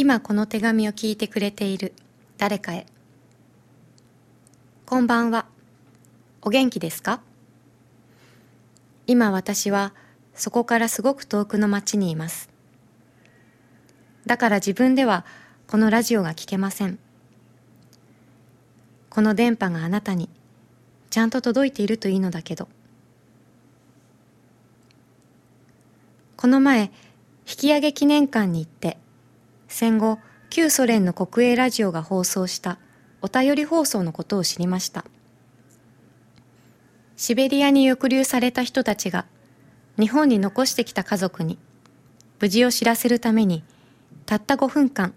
今この手紙を聞いてくれている。誰かへ。こんばんは。お元気ですか？今私はそこからすごく遠くの町にいます。だから自分ではこのラジオが聞けません。この電波があなたにちゃんと届いているといいのだけど。この前引き上げ記念館に行って戦後旧ソ連の国営ラジオが放送したお便り放送のことを知りました。シベリアに抑留された人たちが日本に残してきた家族に無事を知らせるためにたった5分間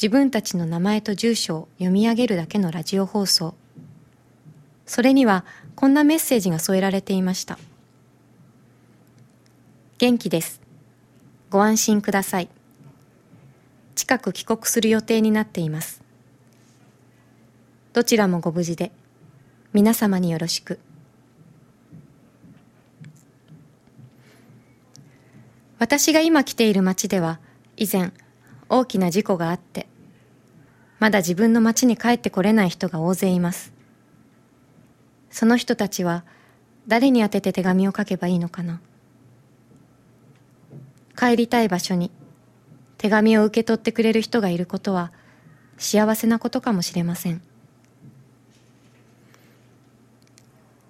自分たちの名前と住所を読み上げるだけのラジオ放送。それにはこんなメッセージが添えられていました。元気です。ご安心ください。近く帰国する予定になっています。どちらもご無事で、皆様によろしく。私が今来ている町では、以前、大きな事故があって、まだ自分の町に帰ってこれない人が大勢います。その人たちは、誰に宛てて手紙を書けばいいのかな。帰りたい場所に、手紙を受け取ってくれる人がいることは幸せなことかもしれません。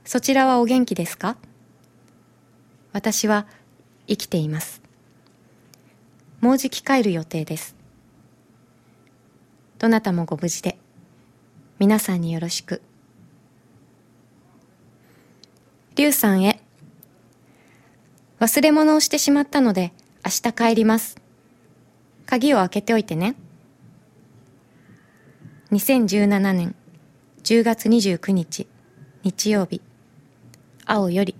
そちらはお元気ですか？私は生きています。もうじき帰る予定です。どなたもご無事で皆さんによろしく。劉さんへ忘れ物をしてしまったので明日帰ります。鍵を開けておいてね。2017年10月29日日曜日青より